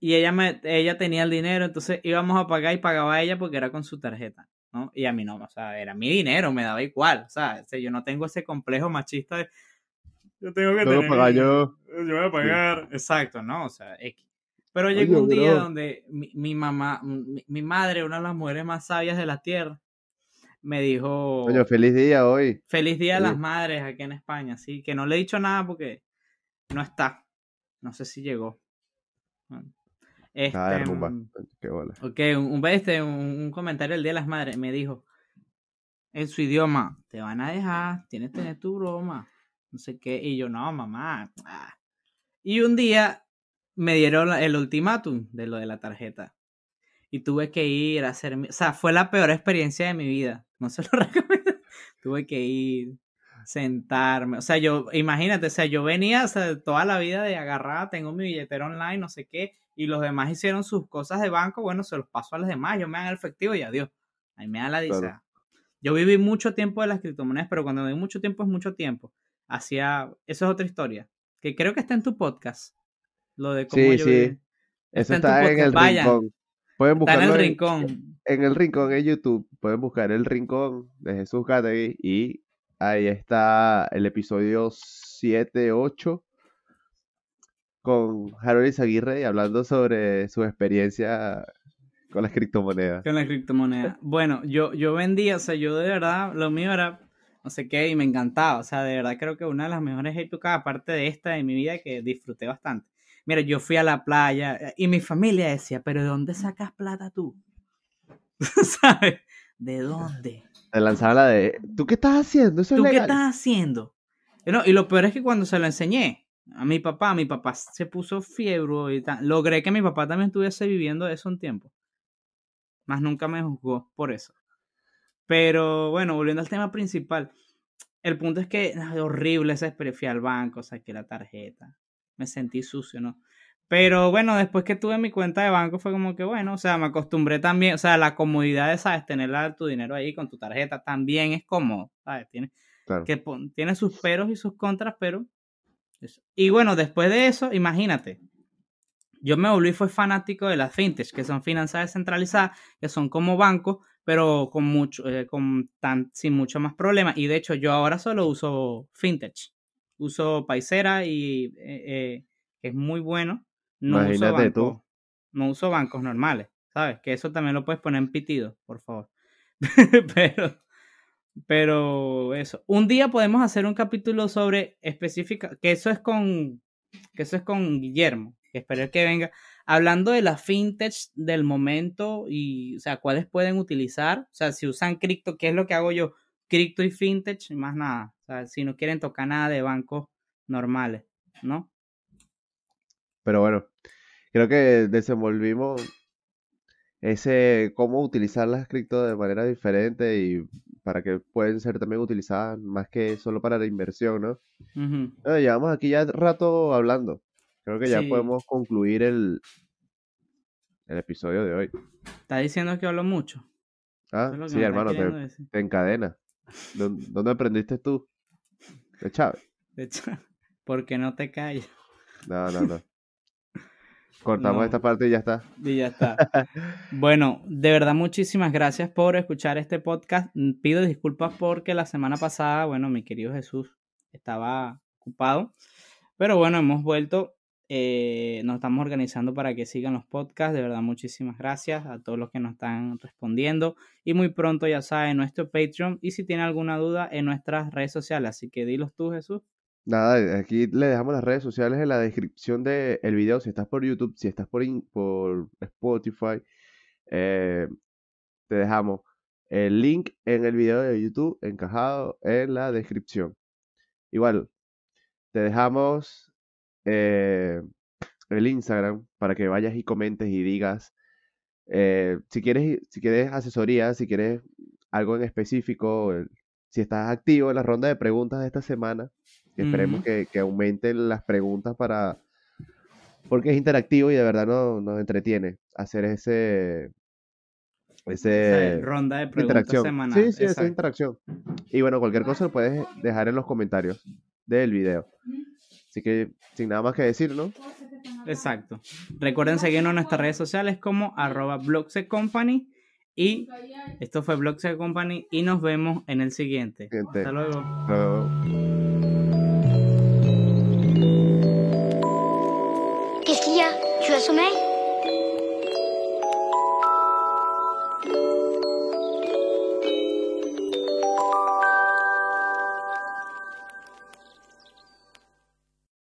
A: Y ella me, ella tenía el dinero, entonces íbamos a pagar y pagaba ella porque era con su tarjeta, ¿no? Y a mí no, o sea, era mi dinero, me daba igual, o sea, yo no tengo ese complejo machista de yo tengo que
B: Tengo
A: tener
B: pagar yo.
A: yo voy a pagar, exacto, ¿no? O sea, X. Pero
B: Oye,
A: llegó un día
B: bro.
A: donde mi, mi mamá, mi, mi madre, una de las mujeres más sabias de la tierra, me dijo,
B: Coño, feliz día hoy.
A: Feliz Día
B: Sí.
A: las Madres aquí en España, sí, que no le he dicho nada porque no está. No sé si llegó. Bueno, Este,
B: Ah, Qué bola.
A: ok, un, un, este, un, un comentario del Día de las Madres me dijo en su idioma, te van a dejar, tienes que tener tu broma, no sé qué, y yo, no, mamá. ah". Y un día me dieron el ultimátum de lo de la tarjeta. Y tuve que ir a hacer, mi- o sea, fue la peor experiencia de mi vida. No se lo recomiendo. tuve que ir, sentarme, o sea, yo, imagínate, o sea, yo venía, o sea, toda la vida de agarrada, tengo mi billetera online, no sé qué, y los demás hicieron sus cosas de banco, bueno, se los paso a los demás, yo me dan el efectivo y adiós. Ahí me da la dice.
B: Claro.
A: Yo viví mucho tiempo de las criptomonedas, pero cuando digo mucho tiempo es mucho tiempo. Hacía, eso es otra historia, que creo que está en tu podcast. Lo de cómo
B: Sí,
A: yo
B: sí. Eso
A: en
B: está en
A: podcast,
B: el
A: vayan.
B: rincón. Pueden
A: Está en
B: buscarlo
A: el
B: en,
A: rincón.
B: en el rincón en YouTube. Pueden buscar el rincón de Jesús Gategui y ahí está el episodio 7, 8 con Harold Izaguirre hablando sobre su experiencia con las criptomonedas.
A: Con la criptomoneda. Bueno, yo, yo vendía, o sea, yo de verdad, lo mío era no sé qué, y me encantaba. O sea, de verdad creo que una de las mejores épocas, aparte de esta de mi vida, que disfruté bastante. Mira, yo fui a la playa eh, y mi familia decía, pero ¿de dónde sacas plata tú? ¿Sabes? ¿De dónde?
B: Te lanzaba la de, ¿tú qué estás haciendo? Eso es
A: ¿Tú qué estás haciendo? Y No, y lo peor es que cuando se lo enseñé a mi papá, mi papá se puso fiebre y tal. Logré que mi papá también estuviese viviendo eso un tiempo. Más nunca me juzgó por eso. Pero bueno, volviendo al tema principal. El punto es que ay, horrible esa experiencia. Al banco, saqué la tarjeta. Me sentí sucio, ¿no? Pero bueno, después que tuve mi cuenta de banco fue como que bueno, o sea, me acostumbré también, o sea, la comodidad de, ¿sabes? Tener tu dinero ahí con tu tarjeta también es cómodo, ¿sabes? Tiene,
B: Claro.
A: que tiene sus peros y sus contras, pero... eso. Y bueno, después de eso, imagínate, yo me volví fue fanático de las fintech, que son finanzas descentralizadas, que son como bancos, pero con mucho, eh, con tan, sin mucho más problema. Y de hecho, yo ahora solo uso fintech. Uso Paisera y eh, eh, que es muy bueno. No uso,
B: Imagínate tú.
A: bancos, no uso bancos normales, ¿sabes? Que eso también lo puedes poner en pitido, por favor. pero, pero eso. Un día podemos hacer un capítulo sobre específica, que eso es con, que eso es con Guillermo, que espero que venga, hablando de las fintech del momento y, o sea, cuáles pueden utilizar, o sea, si usan cripto, ¿qué es lo que hago yo? Cripto y fintech, más nada. O sea, si no quieren tocar nada de bancos normales, ¿no?
B: Pero bueno, creo que desenvolvimos ese cómo utilizar las cripto de manera diferente y para que pueden ser también utilizadas más que solo para la inversión, ¿no?
A: Ujú.
B: Bueno, llevamos aquí ya rato hablando. Creo que ya
A: Sí.
B: podemos concluir el, el episodio de hoy.
A: Está diciendo que hablo mucho.
B: Ah,
A: es
B: sí, hermano, te, te encadena. ¿Dó- ¿Dónde aprendiste tú? De Chávez.
A: De hecho, ¿por qué no te callas?
B: No, no, no. Cortamos
A: No.
B: esta parte y ya está.
A: Y ya está. Bueno, de verdad muchísimas gracias por escuchar este podcast. Mm, Pido disculpas porque la semana pasada, bueno, mi querido Jesús estaba ocupado, pero bueno, hemos vuelto. Eh, nos estamos organizando para que sigan los podcasts. De verdad, muchísimas gracias a todos los que nos están respondiendo. Y muy pronto, ya saben, nuestro Patreon. Y si tienen alguna duda, en nuestras redes sociales. Así que dilos tú, Jesús.
B: Nada, aquí le dejamos las redes sociales en la descripción del video. Si estás por YouTube, si estás por, por Spotify, eh, te dejamos el link en el video de YouTube encajado en la descripción. Igual, te dejamos eh, el Instagram para que vayas y comentes y digas eh, si quieres, si quieres asesoría, si quieres algo en específico, si estás activo en la ronda de preguntas de esta semana, que esperemos que, que aumenten las preguntas para, porque es interactivo y de verdad nos, nos entretiene hacer ese, ese,
A: Esa ronda de preguntas
B: interacción.
A: semanal.
B: Sí, sí, esa interacción. Y bueno, cualquier cosa lo puedes dejar en los comentarios del video. Así que sin nada más que decir, ¿no?
A: Exacto. Recuerden seguirnos en nuestras redes sociales como arroba Company y esto fue Blockse Company y nos vemos en el siguiente.
B: Siguiente.
A: Hasta luego.
B: Pero-
C: Qu'est-ce qu'il y a Tu as sommeil